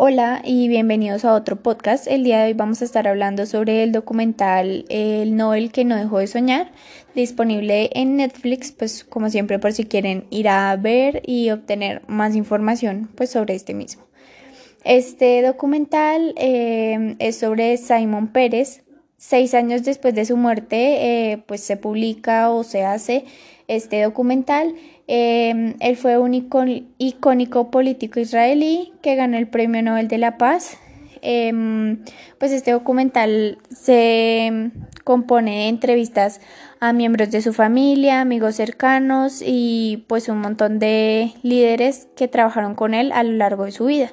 Hola y bienvenidos a otro podcast. El día de hoy vamos a estar hablando sobre el documental El Nobel que no dejó de soñar, disponible en Netflix, pues como siempre por si quieren ir a ver y obtener más información pues sobre este mismo. Este documental eh, es sobre Simon Pérez. Seis años después de su muerte, eh, pues se publica o se hace este documental. Eh, él fue un icónico político israelí que ganó el Premio Nobel de la Paz. Eh, pues este documental se compone de entrevistas a miembros de su familia, amigos cercanos y pues un montón de líderes que trabajaron con él a lo largo de su vida.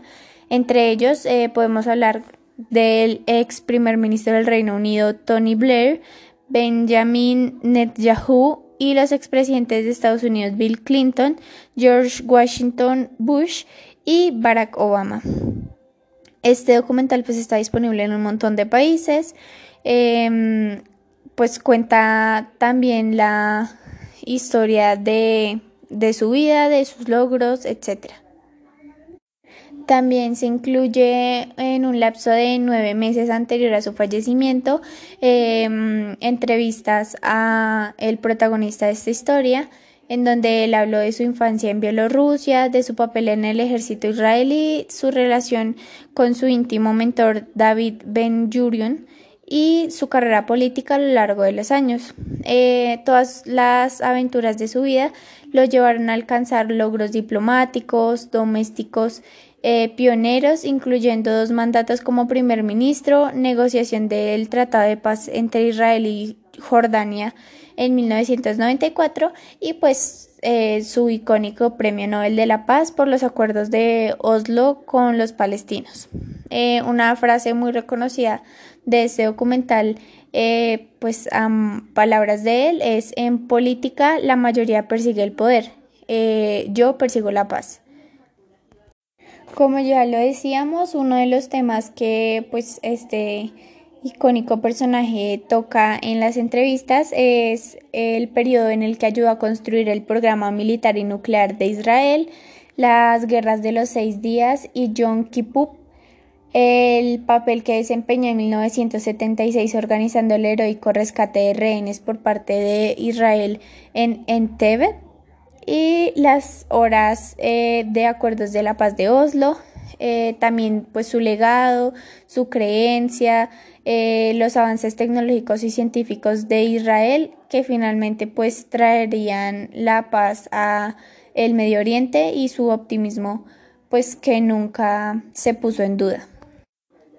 Entre ellos eh, podemos hablar del ex primer ministro del Reino Unido Tony Blair, Benjamin Netanyahu y los expresidentes de Estados Unidos Bill Clinton, George Washington Bush y Barack Obama. Este documental pues está disponible en un montón de países, em, pues cuenta también la historia de, de su vida, de sus logros, etcétera. También se incluye en un lapso de nueve meses anterior a su fallecimiento em, entrevistas a el protagonista de esta historia, en donde él habló de su infancia en Bielorrusia, de su papel en el ejército israelí, su relación con su íntimo mentor David Ben Gurion y su carrera política a lo largo de los años. Eh, todas las aventuras de su vida lo llevaron a alcanzar logros diplomáticos, domésticos eh, pioneros, incluyendo dos mandatos como primer ministro, negociación del Tratado de Paz entre Israel y Jordania en 1994 y pues eh, su icónico Premio Nobel de la Paz por los acuerdos de Oslo con los palestinos. Eh, una frase muy reconocida de este documental, pues palabras de él, es en política la mayoría persigue el poder, yo persigo la paz. Como ya lo decíamos, uno de los temas que pues este icónico personaje toca en las entrevistas es el periodo en el que ayudó a construir el programa militar y nuclear de Israel, las guerras de los seis días y Yom Kippur, el papel que desempeñó en 1976 organizando el heroico rescate de rehenes por parte de Israel en Entebbe y las horas eh, de acuerdos de la paz de Oslo, eh, también pues su legado, su creencia, eh, los avances tecnológicos y científicos de Israel que finalmente pues traerían la paz a el Medio Oriente y su optimismo pues que nunca se puso en duda.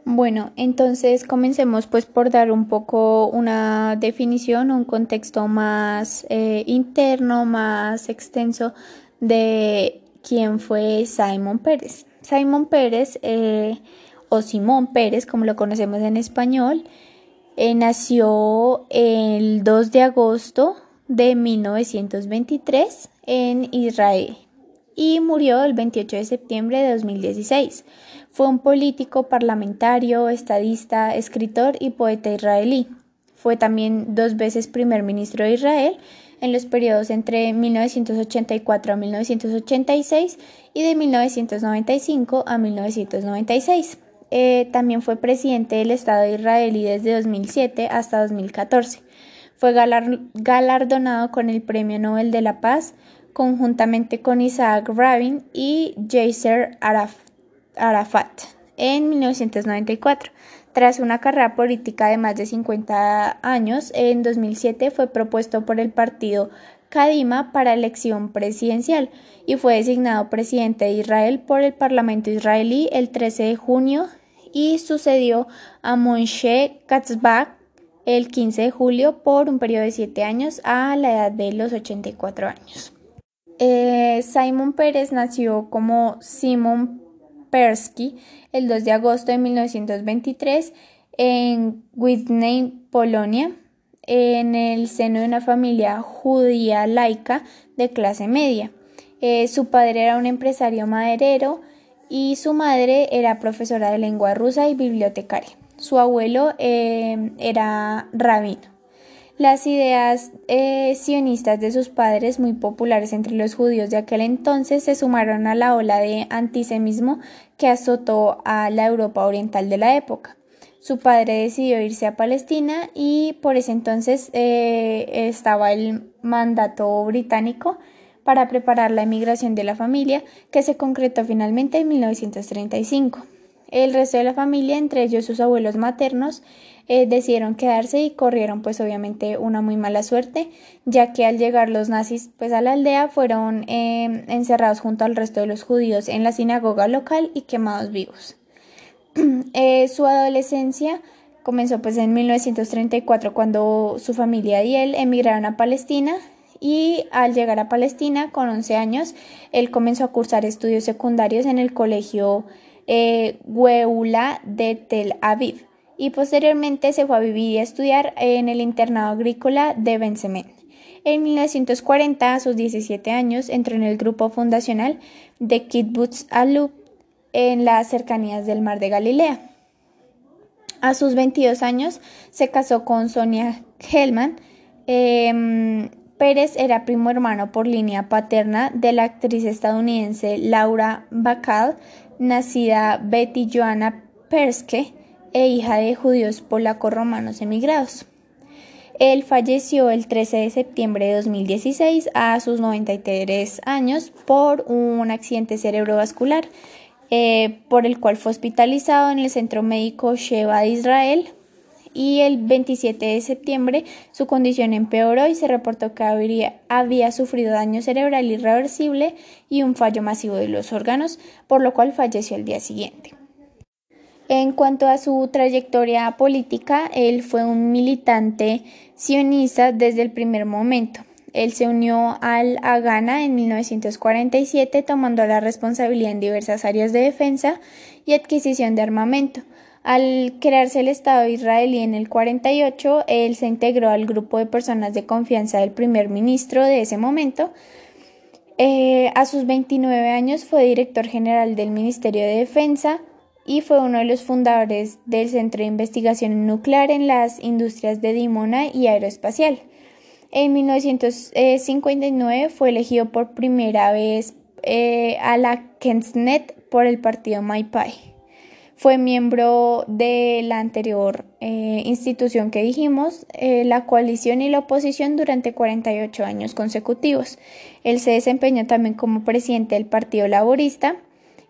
Bueno, entonces comencemos pues por dar un poco una definición, un contexto más eh, interno, más extenso de quién fue Simon Pérez. Simon Pérez eh, o Simón Pérez, como lo conocemos en español, eh, nació el 2 de agosto de 1923 en Israel y murió el 28 de septiembre de 2016. Fue un político, parlamentario, estadista, escritor y poeta israelí. Fue también dos veces primer ministro de Israel en los periodos entre 1984 a 1986 y de 1995 a 1996. Eh, también fue presidente del Estado israelí desde 2007 hasta 2014. Fue galardonado con el Premio Nobel de la Paz conjuntamente con Isaac Rabin y Yasser Arafat en 1994. Tras una carrera política de más de 50 años, en 2007 fue propuesto por el partido Kadima para elección presidencial y fue designado presidente de Israel por el Parlamento israelí el 13 de junio y sucedió a Moshe Katzbach el 15 de julio por un periodo de 7 años a la edad de los 84 años. Eh, Simon Pérez nació como Simon Persky el 2 de agosto de 1923 en Widney, Polonia, en el seno de una familia judía laica de clase media. Eh, su padre era un empresario maderero y su madre era profesora de lengua rusa y bibliotecaria. Su abuelo eh, era rabino. Las ideas eh, sionistas de sus padres, muy populares entre los judíos de aquel entonces, se sumaron a la ola de antisemismo que azotó a la Europa oriental de la época. Su padre decidió irse a Palestina y por ese entonces eh, estaba el mandato británico para preparar la emigración de la familia, que se concretó finalmente en 1935. El resto de la familia, entre ellos sus abuelos maternos, eh, decidieron quedarse y corrieron pues obviamente una muy mala suerte, ya que al llegar los nazis pues a la aldea fueron em, encerrados junto al resto de los judíos en la sinagoga local y quemados vivos. Eh, su adolescencia comenzó pues en 1934 cuando su familia y él emigraron a Palestina y al llegar a Palestina con 11 años él comenzó a cursar estudios secundarios en el colegio eh, de Tel Aviv y posteriormente se fue a vivir y a estudiar en el internado agrícola de Bensemen. En 1940, a sus 17 años, entró en el grupo fundacional de Kibbutz Alub en las cercanías del mar de Galilea. A sus 22 años se casó con Sonia Hellman. Em, Pérez era primo hermano por línea paterna de la actriz estadounidense Laura Bacall, nacida Betty Joanna Perske, e hija de judíos polaco-romanos emigrados. Él falleció el 13 de septiembre de 2016 a sus 93 años por un accidente cerebrovascular, eh, por el cual fue hospitalizado en el Centro Médico Sheba de Israel y el 27 de septiembre su condición empeoró y se reportó que habría, había sufrido daño cerebral irreversible y un fallo masivo de los órganos, por lo cual falleció el día siguiente. En cuanto a su trayectoria política, él fue un militante sionista desde el primer momento. Él se unió al Agana en 1947 tomando la responsabilidad en diversas áreas de defensa y adquisición de armamento. Al crearse el Estado israelí en el 48, él se integró al grupo de personas de confianza del primer ministro de ese momento. Eh, a sus 29 años fue director general del Ministerio de Defensa, y fue uno de los fundadores del Centro de Investigación Nuclear en las Industrias de Dimona y Aeroespacial. En 1959 fue elegido por primera vez eh, a la Kensnet por el partido Maipai. Fue miembro de la anterior eh, institución que dijimos, eh, la coalición y la oposición durante 48 años consecutivos. Él se desempeñó también como presidente del Partido Laborista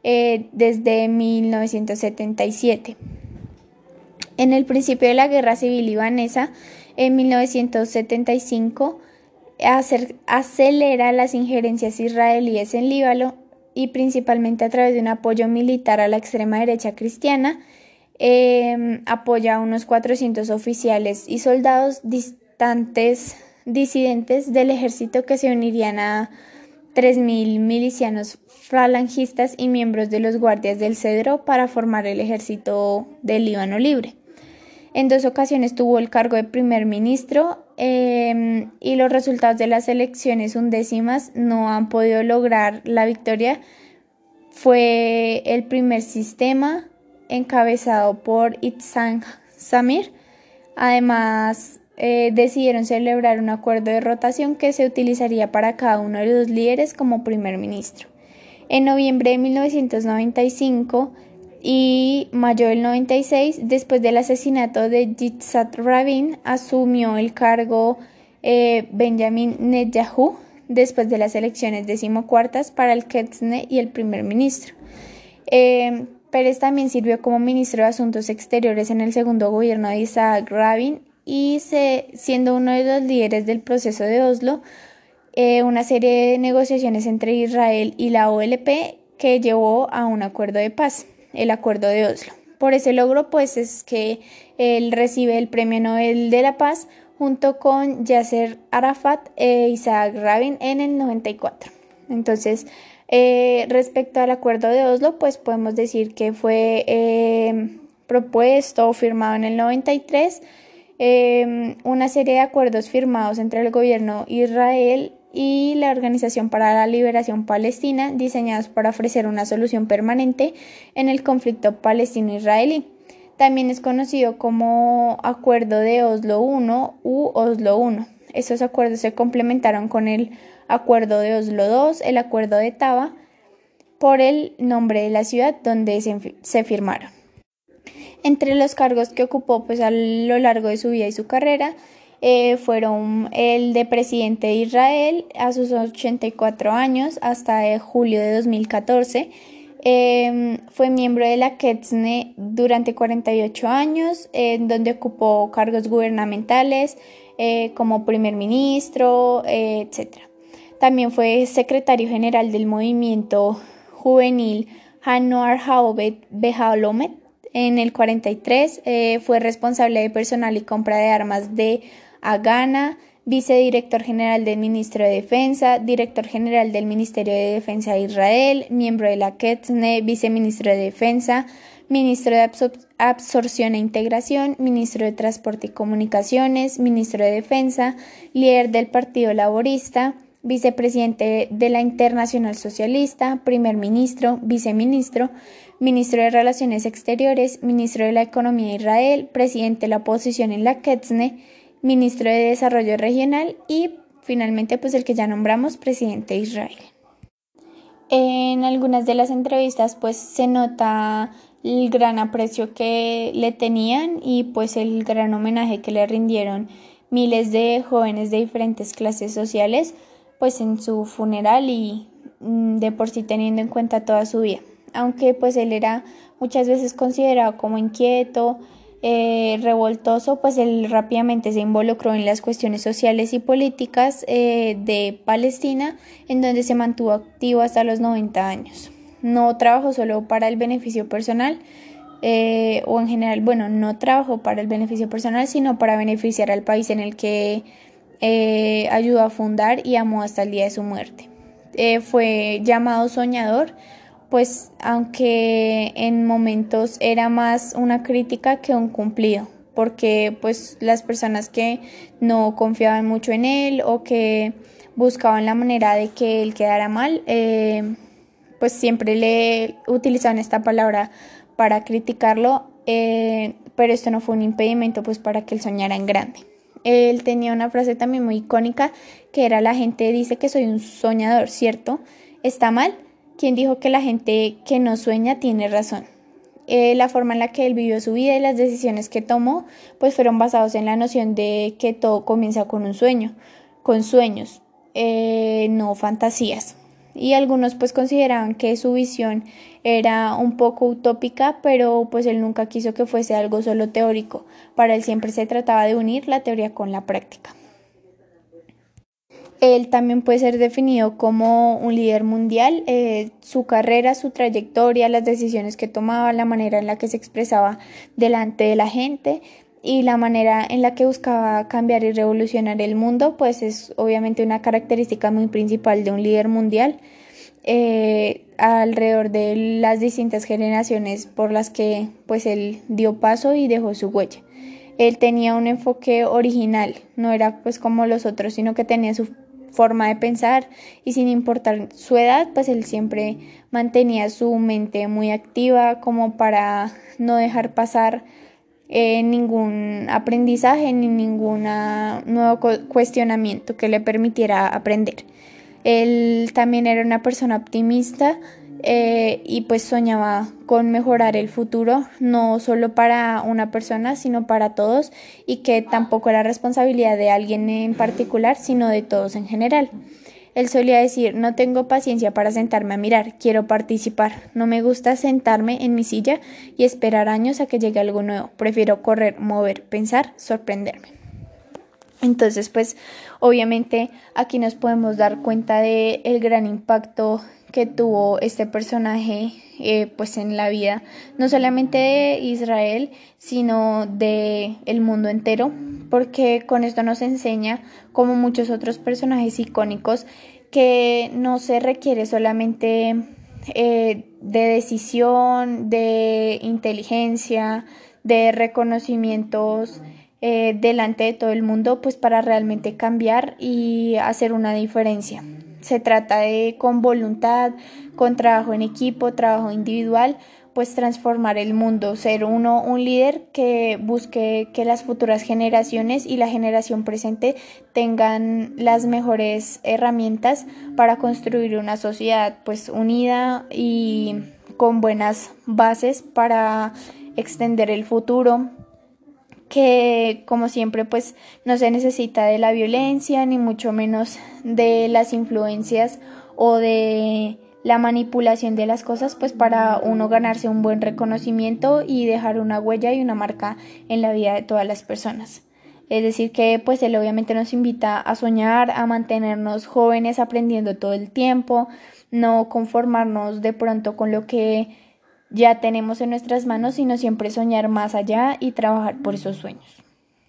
eh, desde 1977. En el principio de la Guerra Civil Libanesa, en 1975, acelera las injerencias israelíes en Líbano y principalmente a través de un apoyo militar a la extrema derecha cristiana, em, apoya a unos 400 oficiales y soldados distantes, disidentes del ejército que se unirían a 3.000 milicianos falangistas y miembros de los guardias del Cedro para formar el ejército del Líbano Libre. En dos ocasiones tuvo el cargo de primer ministro em, y los resultados de las elecciones undécimas no han podido lograr la victoria. Fue el primer sistema encabezado por Itzhak Samir. Además, eh, decidieron celebrar un acuerdo de rotación que se utilizaría para cada uno de los líderes como primer ministro. En noviembre de 1995 y mayo del 96, después del asesinato de Yitzhak Rabin, asumió el cargo eh, Benjamin Netanyahu después de las elecciones decimocuartas para el Ketzne y el primer ministro. Eh, Pérez también sirvió como ministro de Asuntos Exteriores en el segundo gobierno de Isaac Rabin y siendo uno de los líderes del proceso de Oslo, eh, una serie de negociaciones entre Israel y la OLP que llevó a un acuerdo de paz, el acuerdo de Oslo. Por ese logro, pues es que él recibe el Premio Nobel de la Paz junto con Yasser Arafat e Isaac Rabin en el 94. Entonces, eh, respecto al acuerdo de Oslo, pues podemos decir que fue eh, propuesto o firmado en el 93 Em, una serie de acuerdos firmados entre el gobierno Israel y la Organización para la Liberación Palestina diseñados para ofrecer una solución permanente en el conflicto palestino-israelí. También es conocido como Acuerdo de Oslo I u Oslo I. Estos acuerdos se complementaron con el Acuerdo de Oslo II, el Acuerdo de Taba, por el nombre de la ciudad donde se, firmaron. Entre los cargos que ocupó pues, a lo largo de su vida y su carrera eh, fueron el de presidente de Israel a sus 84 años hasta julio de 2014. Em, fue miembro de la Ketzne durante 48 años, donde ocupó cargos gubernamentales eh, como primer ministro, eh, etc. También fue secretario general del movimiento juvenil Hanoar Haobet Behalomet en el 43. Eh, fue responsable de personal y compra de armas de Agana, vicedirector general del Ministerio de Defensa, director general del Ministerio de Defensa de Israel, miembro de la KETSNE, viceministro de Defensa, ministro de Absorción e Integración, ministro de Transporte y Comunicaciones, ministro de Defensa, líder del Partido Laborista, vicepresidente de la Internacional Socialista, primer ministro, viceministro, ministro de Relaciones Exteriores, ministro de la Economía de Israel, presidente de la oposición en la KETSNE, ministro de Desarrollo Regional y finalmente pues el que ya nombramos, presidente de Israel. En algunas de las entrevistas pues se nota el gran aprecio que le tenían y pues el gran homenaje que le rindieron miles de jóvenes de diferentes clases sociales pues en su funeral y mm, de por sí teniendo en cuenta toda su vida. Aunque pues él era muchas veces considerado como inquieto, eh, revoltoso, pues él rápidamente se involucró en las cuestiones sociales y políticas eh, de Palestina, en donde se mantuvo activo hasta los 90 años. No trabajó solo para el beneficio personal, eh, o en general, bueno, no trabajó para el beneficio personal, sino para beneficiar al país en el que ayudó a fundar y amó hasta el día de su muerte. Fue llamado soñador, pues aunque en momentos era más una crítica que un cumplido, porque pues las personas que no confiaban mucho en él o que buscaban la manera de que él quedara mal, eh, pues siempre le utilizaban esta palabra para criticarlo, pero esto no fue un impedimento pues para que él soñara en grande. Él tenía una frase también muy icónica que era la gente dice que soy un soñador, ¿cierto? ¿Está mal? Quien dijo que la gente que no sueña tiene razón. Eh, la forma en la que él vivió su vida y las decisiones que tomó pues fueron basados en la noción de que todo comienza con un sueño, con sueños, eh, no fantasías y algunos pues consideraban que su visión era un poco utópica, pero pues él nunca quiso que fuese algo solo teórico. Para él siempre se trataba de unir la teoría con la práctica. Él también puede ser definido como un líder mundial. Eh, su carrera, su trayectoria, las decisiones que tomaba, la manera en la que se expresaba delante de la gente y la manera en la que buscaba cambiar y revolucionar el mundo, pues es obviamente una característica muy principal de un líder mundial eh, alrededor de las distintas generaciones por las que pues él dio paso y dejó su huella. Él tenía un enfoque original, no era pues como los otros, sino que tenía su forma de pensar y sin importar su edad, pues él siempre mantenía su mente muy activa como para no dejar pasar eh, ningún aprendizaje ni ningún nuevo cuestionamiento que le permitiera aprender. Él también era una persona optimista eh, y pues soñaba con mejorar el futuro, no solo para una persona, sino para todos y que tampoco era responsabilidad de alguien en particular, sino de todos en general. Él solía decir, no tengo paciencia para sentarme a mirar, quiero participar. No me gusta sentarme en mi silla y esperar años a que llegue algo nuevo. Prefiero correr, mover, pensar, sorprenderme. Entonces, pues obviamente aquí nos podemos dar cuenta de el gran impacto que tuvo este personaje eh, pues en la vida no solamente de Israel sino de el mundo entero porque con esto nos enseña como muchos otros personajes icónicos que no se requiere solamente eh, de decisión de inteligencia de reconocimientos eh, delante de todo el mundo pues para realmente cambiar y hacer una diferencia. Se trata de con voluntad, con trabajo en equipo, trabajo individual, pues transformar el mundo, ser uno un líder que busque que las futuras generaciones y la generación presente tengan las mejores herramientas para construir una sociedad pues unida y con buenas bases para extender el futuro que como siempre pues no se necesita de la violencia ni mucho menos de las influencias o de la manipulación de las cosas pues para uno ganarse un buen reconocimiento y dejar una huella y una marca en la vida de todas las personas. Es decir, que pues él obviamente nos invita a soñar, a mantenernos jóvenes aprendiendo todo el tiempo, no conformarnos de pronto con lo que ya tenemos en nuestras manos, sino siempre soñar más allá y trabajar por esos sueños.